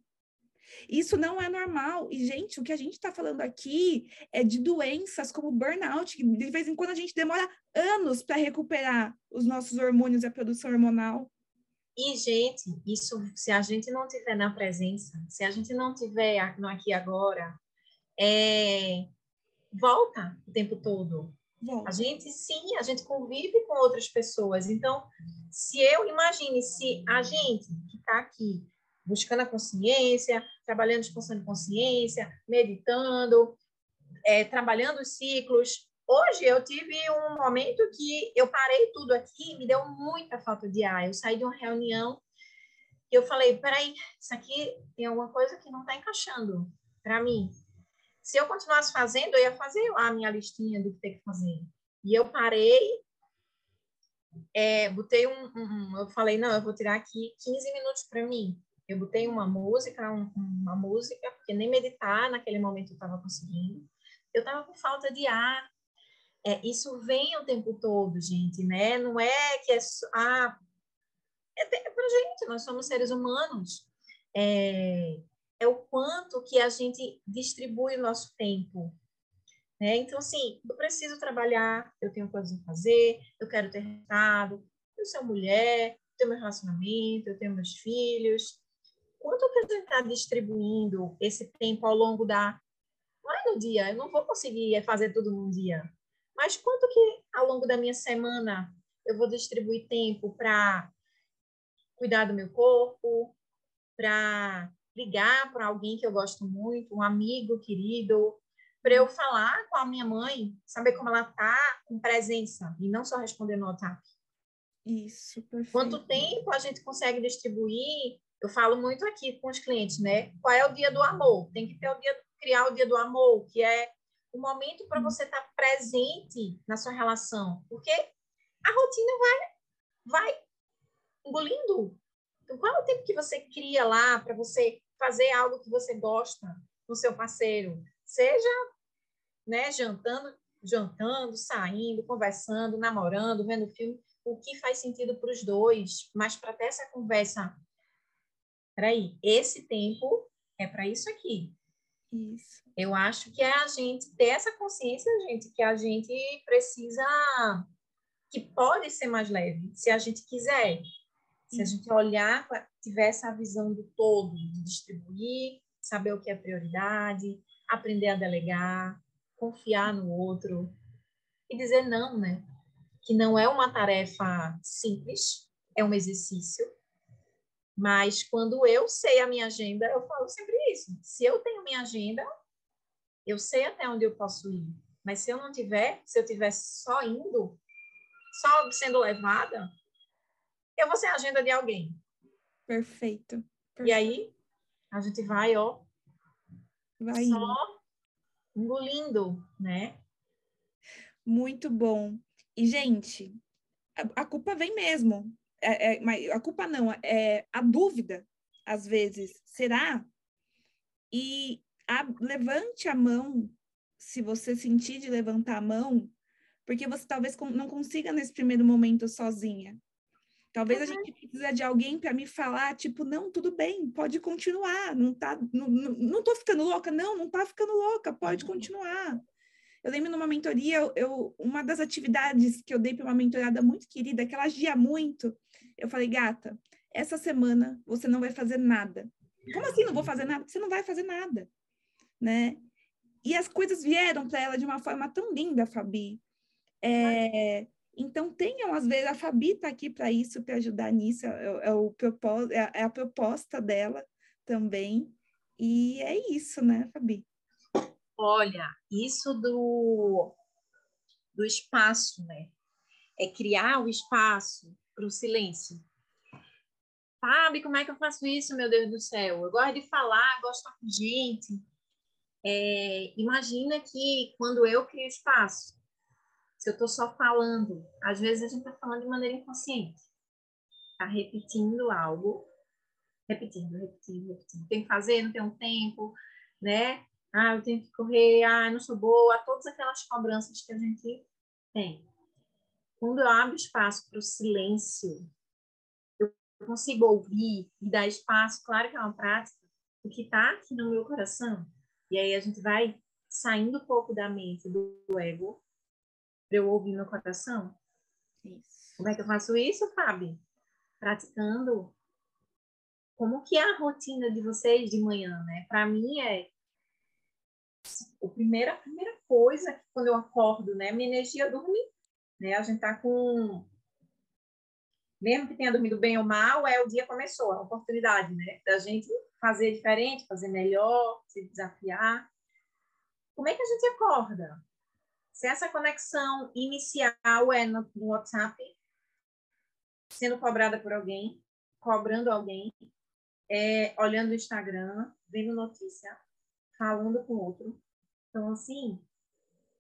Isso não é normal. E, gente, o que a gente está falando aqui é de doenças como burnout, que de vez em quando a gente demora anos para recuperar os nossos hormônios e a produção hormonal. E, gente, isso, se a gente não tiver na presença, se a gente não tiver aqui agora, é, volta o tempo todo. Volta. A gente, sim, a gente convive com outras pessoas. Então, se eu imagine, se a gente que está aqui buscando a consciência, trabalhando expansão de consciência, meditando, é, trabalhando os ciclos. Hoje eu tive um momento que eu parei tudo aqui, me deu muita falta de ar. Eu saí de uma reunião e eu falei, peraí, isso aqui tem alguma coisa que não está encaixando para mim. Se eu continuasse fazendo, eu ia fazer lá a minha listinha do que tem que fazer. E eu parei, é, botei um, um, eu falei, não, eu vou tirar aqui 15 minutos para mim. Eu botei uma música, um, uma música, porque nem meditar naquele momento eu estava conseguindo. Eu estava com falta de ar. É, isso vem o tempo todo, gente, né? Não é que é ah, é, é para gente, nós somos seres humanos. É, é o quanto que a gente distribui o nosso tempo. Né? Então, assim, eu preciso trabalhar, eu tenho coisas a fazer, eu quero ter resultado, eu sou mulher, eu tenho meu relacionamento, eu tenho meus filhos, quanto que a gente está distribuindo esse tempo ao longo da. Não é no dia, eu não vou conseguir fazer tudo num dia. Mas quanto que ao longo da minha semana eu vou distribuir tempo para cuidar do meu corpo, para ligar para alguém que eu gosto muito, um amigo querido, para eu falar com a minha mãe, saber como ela está com presença e não só responder no WhatsApp. Isso, perfeito. Quanto tempo a gente consegue distribuir eu falo muito aqui com os clientes, né? Qual é o dia do amor? Tem que ter o dia, criar o dia do amor, que é o momento para você estar tá presente na sua relação, porque a rotina vai, vai engolindo. Então, qual é o tempo que você cria lá para você fazer algo que você gosta com seu parceiro? Seja, né, jantando, jantando, saindo, conversando, namorando, vendo filme, o que faz sentido para os dois, mas para ter essa conversa peraí, esse tempo é para isso aqui. Isso. Eu acho que é a gente ter essa consciência, gente, que a gente precisa, que pode ser mais leve, se a gente quiser. Se a gente olhar, tiver essa visão do todo, de distribuir, saber o que é prioridade, aprender a delegar, confiar no outro e dizer não, né? Que não é uma tarefa simples, é um exercício, mas quando eu sei a minha agenda, eu falo sempre isso. Se eu tenho minha agenda, eu sei até onde eu posso ir. Mas se eu não tiver, se eu estiver só indo, só sendo levada, eu vou ser a agenda de alguém. Perfeito. Perfeito. E aí, a gente vai, ó, Vai só indo. engolindo, né? Muito bom. E, gente, a culpa vem mesmo. É, é, a culpa não, é a dúvida, às vezes. Será? E a- levante a mão, se você sentir de levantar a mão, porque você talvez não consiga nesse primeiro momento sozinha. Talvez a gente precise de alguém para me falar, tipo, não, tudo bem, pode continuar, não tá, não, não, não tô ficando louca, não, não tá ficando louca, pode continuar. Eu lembro numa mentoria, eu, eu- uma das atividades que eu dei para uma mentorada muito querida, que ela agia muito, eu falei, gata, essa semana você não vai fazer nada. Como assim não vou fazer nada? Você não vai fazer nada, né? E as coisas vieram para ela de uma forma tão linda, Fabi. É, então tenham, às vezes, a Fabi está aqui para isso, para ajudar nisso, é, é o propós- é é a proposta dela também. E é isso, né, Fabi? Olha, isso do, do espaço, né? É criar o espaço para o silêncio. Sabe como é que eu faço isso, meu Deus do céu? Eu gosto de falar, gosto de estar com gente. É, imagina que quando eu crio espaço, se eu estou só falando, às vezes a gente está falando de maneira inconsciente. Está repetindo algo, repetindo, repetindo, repetindo. Tem que fazer, não tem um tempo, né? Ah, eu tenho que correr, ah, não sou boa, todas aquelas cobranças que a gente tem. Quando eu abro espaço para o silêncio, eu consigo ouvir e dar espaço, claro que é uma prática, o que está aqui no meu coração. E aí a gente vai saindo um pouco da mente, do ego, para eu ouvir meu coração. Isso. Como é que eu faço isso, Fábio? Praticando. Como que é a rotina de vocês de manhã, né? Para mim é o primeira, a primeira coisa que quando eu acordo, né? Minha energia dorme, né? A gente tá com mesmo que tenha dormido bem ou mal, é o dia começou, a oportunidade, né? Da gente fazer diferente, fazer melhor, se desafiar. Como é que a gente acorda? Se essa conexão inicial é no, no WhatsApp, sendo cobrada por alguém, cobrando alguém, é, olhando o Instagram, vendo notícia, falando com outro. Então, assim,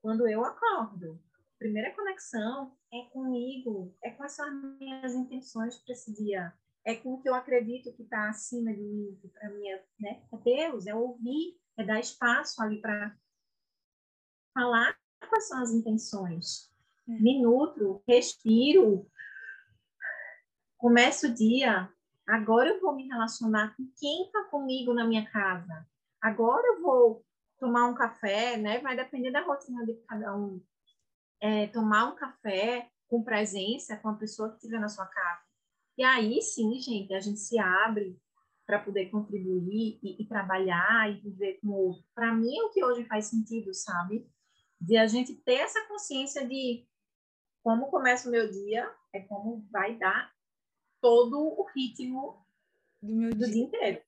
quando eu acordo, primeira conexão é comigo, é com as minhas intenções para esse dia, é com o que eu acredito que está acima de mim, que para mim é, né, é Deus, é ouvir, é dar espaço ali para falar quais são as intenções. É. Me nutro, respiro, começo o dia. Agora eu vou me relacionar com quem está comigo na minha casa. Agora eu vou tomar um café, né? Vai depender da rotina de cada um. É, tomar um café com presença com a pessoa que estiver na sua casa. E aí sim, gente, a gente se abre para poder contribuir e, e, trabalhar e viver com o outro. Para mim é o que hoje faz sentido, sabe? De a gente ter essa consciência de como começa o meu dia, é como vai dar todo o ritmo do meu do dia. dia inteiro.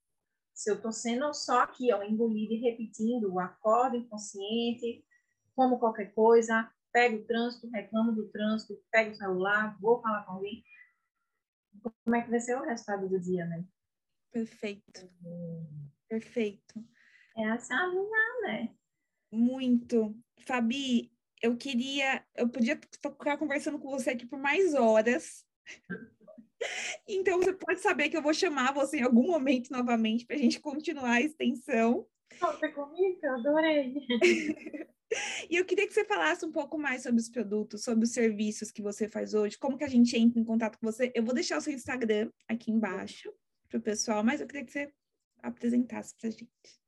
Se eu estou sendo só aqui, ó, engolida e repetindo, acordo inconsciente, como qualquer coisa, pego o trânsito, reclamo do trânsito, pego o celular, vou falar com alguém, como é que vai ser o resultado do dia, né? Perfeito. Perfeito. É assim, alinhar, né? Muito. Fabi, eu queria, eu podia ficar conversando com você aqui por mais horas. (laughs) Então você pode saber que eu vou chamar você em algum momento novamente para a gente continuar a extensão. Conta comigo, eu adorei. (laughs) E eu queria que você falasse um pouco mais sobre os produtos, sobre os serviços que você faz hoje, como que a gente entra em contato com você. Eu vou deixar o seu Instagram aqui embaixo para o pessoal, mas eu queria que você apresentasse para a gente.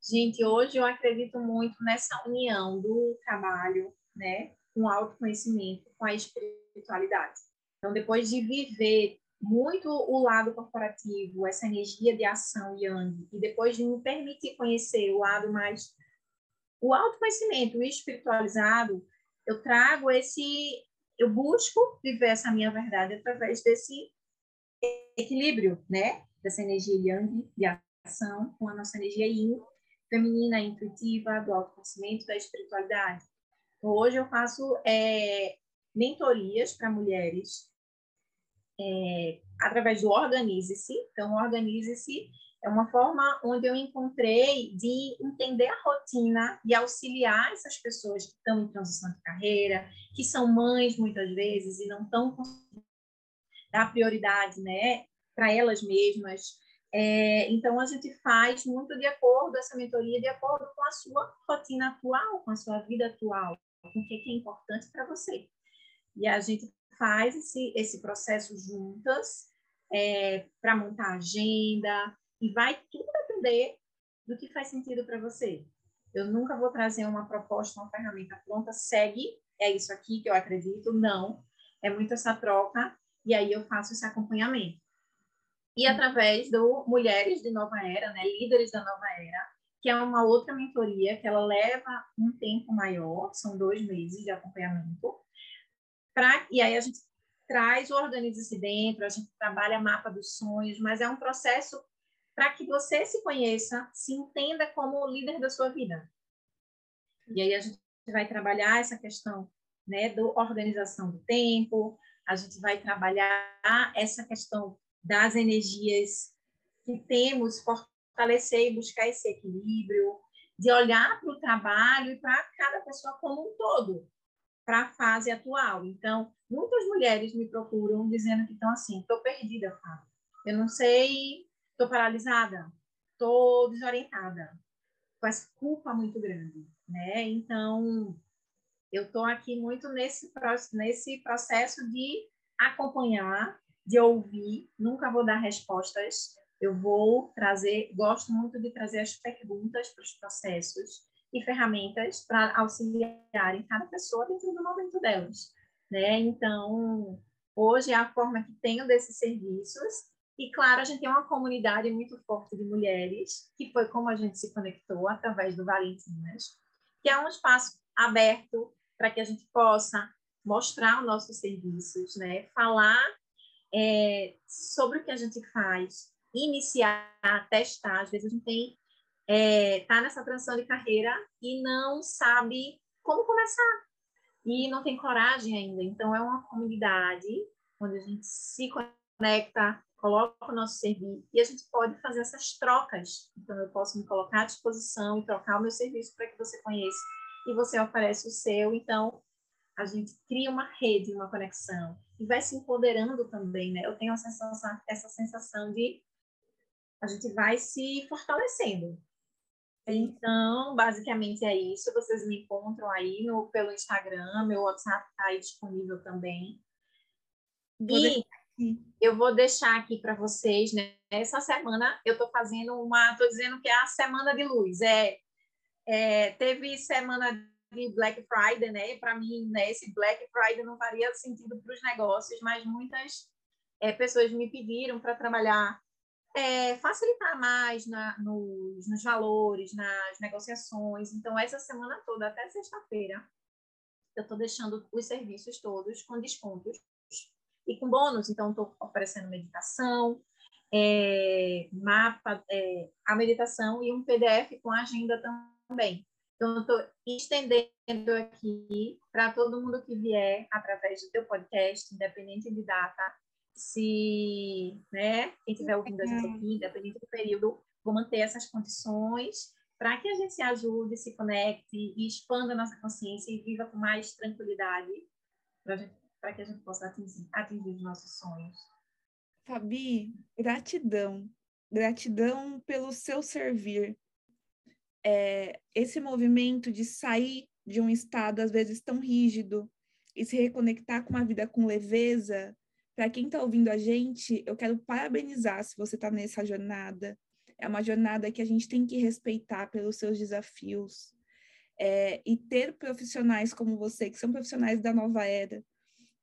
Gente, hoje eu acredito muito nessa união do trabalho, né, com autoconhecimento, com a espiritualidade. Então, depois de viver muito o lado corporativo, essa energia de ação yang, e depois de me permitir conhecer o lado mais o autoconhecimento, espiritualizado, eu trago esse, eu busco viver essa minha verdade através desse equilíbrio, né? Dessa energia yang de ação com a nossa energia yin, feminina, intuitiva, do autoconhecimento, da espiritualidade. Hoje eu faço é, mentorias para mulheres é, através do Organize-se. Então, Organize-se É uma forma onde eu encontrei de entender a rotina e auxiliar essas pessoas que estão em transição de carreira, que são mães muitas vezes e não estão dar prioridade, né, para elas mesmas. É, então a gente faz muito de acordo essa mentoria de acordo com a sua rotina atual, com a sua vida atual, com o que é importante para você. E a gente faz esse, esse processo juntas é, para montar agenda, e vai tudo depender do que faz sentido para você. Eu nunca vou trazer uma proposta, uma ferramenta pronta, segue, é isso aqui que eu acredito, não. É muito essa troca, e aí eu faço esse acompanhamento. E através do Mulheres de Nova Era, né, Líderes da Nova Era, que é uma outra mentoria que ela leva um tempo maior, são dois meses de acompanhamento. Pra, e aí a gente traz o Organiza-se Dentro, a gente trabalha mapa dos sonhos, mas é um processo para que você se conheça, se entenda como líder da sua vida. E aí a gente vai trabalhar essa questão né, da organização do tempo, a gente vai trabalhar essa questão das energias que temos, fortalecer e buscar esse equilíbrio, de olhar para o trabalho e para cada pessoa como um todo, para a fase atual. Então, muitas mulheres me procuram dizendo que estão assim, estou perdida, Fábio. Eu não sei Estou paralisada, estou desorientada, com essa culpa muito grande, né? Então, eu estou aqui muito nesse, nesse processo de acompanhar, de ouvir, nunca vou dar respostas, eu vou trazer, gosto muito de trazer as perguntas para os processos e ferramentas para auxiliarem cada pessoa dentro do momento delas, né? Então, hoje é a forma que tenho desses serviços e, claro, a gente tem uma comunidade muito forte de mulheres, que foi como a gente se conectou através do Valentinas, que é um espaço aberto para que a gente possa mostrar os nossos serviços, né? falar é, sobre o que a gente faz, iniciar, testar. Às vezes a gente tem é, tá nessa transição de carreira e não sabe como começar e não tem coragem ainda. Então é uma comunidade onde a gente se conecta coloca o nosso serviço e a gente pode fazer essas trocas. Então, eu posso me colocar à disposição e trocar o meu serviço para que você conheça e você oferece o seu. Então, a gente cria uma rede, uma conexão e vai se empoderando também, né? Eu tenho sensação, essa sensação de a gente vai se fortalecendo. Então, basicamente é isso. Vocês me encontram aí no, pelo Instagram, meu WhatsApp está aí disponível também. Vou e eu vou deixar aqui para vocês, né? Essa semana eu estou fazendo uma, estou dizendo que é a semana de luz. É, é teve semana de Black Friday, né? Para mim, né, esse Black Friday não faria sentido para os negócios, mas muitas é, pessoas me pediram para trabalhar, é, facilitar mais na, nos, nos valores, nas negociações. Então, essa semana toda, até sexta-feira, eu estou deixando os serviços todos com descontos e com bônus. Então, estou oferecendo meditação, é, mapa, é, a meditação e um PDF com agenda também. Então, estou estendendo aqui para todo mundo que vier através do teu podcast, independente de data, se, né, quem estiver ouvindo a gente aqui, independente do período, vou manter essas condições para que a gente se ajude, se conecte e expanda a nossa consciência e viva com mais tranquilidade para que a gente possa atingir, atingir os nossos sonhos. Fabi, gratidão. Gratidão pelo seu servir. É, esse movimento de sair de um estado, às vezes, tão rígido e se reconectar com uma vida com leveza, para quem está ouvindo a gente, eu quero parabenizar se você está nessa jornada. É uma jornada que a gente tem que respeitar pelos seus desafios. É, e ter profissionais como você, que são profissionais da nova era,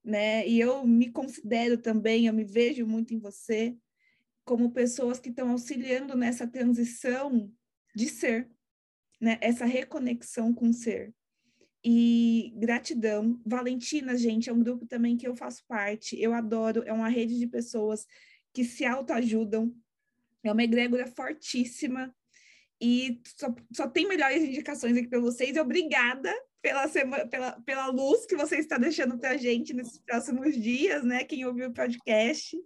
né? E eu me considero também, eu me vejo muito em você como pessoas que estão auxiliando nessa transição de ser, né? Essa reconexão com o ser. E gratidão. Valentina, gente, é um grupo também que eu faço parte. Eu adoro, é uma rede de pessoas que se autoajudam. É uma egrégora fortíssima. E só, só tem melhores indicações aqui para vocês. Obrigada pela, semana, pela, pela luz que você está deixando para a gente nesses próximos dias, né? Quem ouviu o podcast.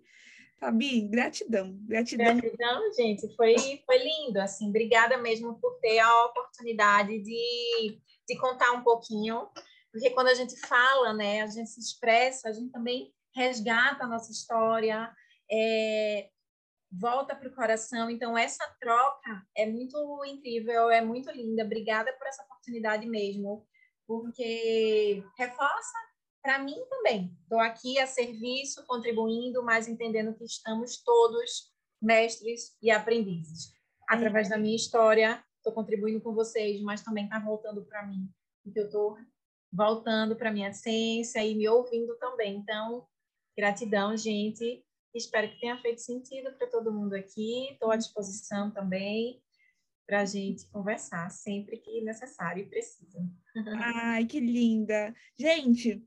Fabi, gratidão, gratidão. Gratidão, gente, foi, foi lindo, assim, obrigada mesmo por ter a oportunidade de, de contar um pouquinho, porque quando a gente fala, né, a gente se expressa, a gente também resgata a nossa história, é, volta para o coração, então essa troca é muito incrível, é muito linda, obrigada por essa oportunidade mesmo, porque reforça para mim também. Estou aqui a serviço, contribuindo, mas entendendo que estamos todos mestres e aprendizes. Através da minha história, estou contribuindo com vocês, mas também está voltando para mim, porque eu estou voltando para minha essência e me ouvindo também. Então, gratidão, gente. Espero que tenha feito sentido para todo mundo aqui. Estou à disposição também para a gente conversar sempre que necessário e precisa. Ai, que linda! Gente,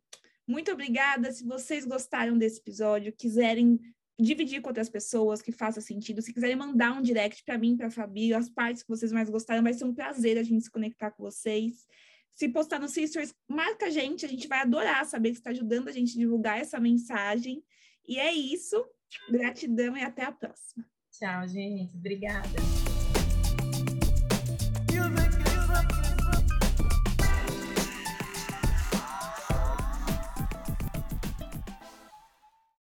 muito obrigada. Se vocês gostaram desse episódio, quiserem dividir com outras pessoas que faça sentido, se quiserem mandar um direct para mim, para Fabi, as partes que vocês mais gostaram, vai ser um prazer a gente se conectar com vocês. Se postar no Sisters, marca a gente, a gente vai adorar saber que está ajudando a gente a divulgar essa mensagem. E é isso. Gratidão e até a próxima. Tchau, gente. Obrigada.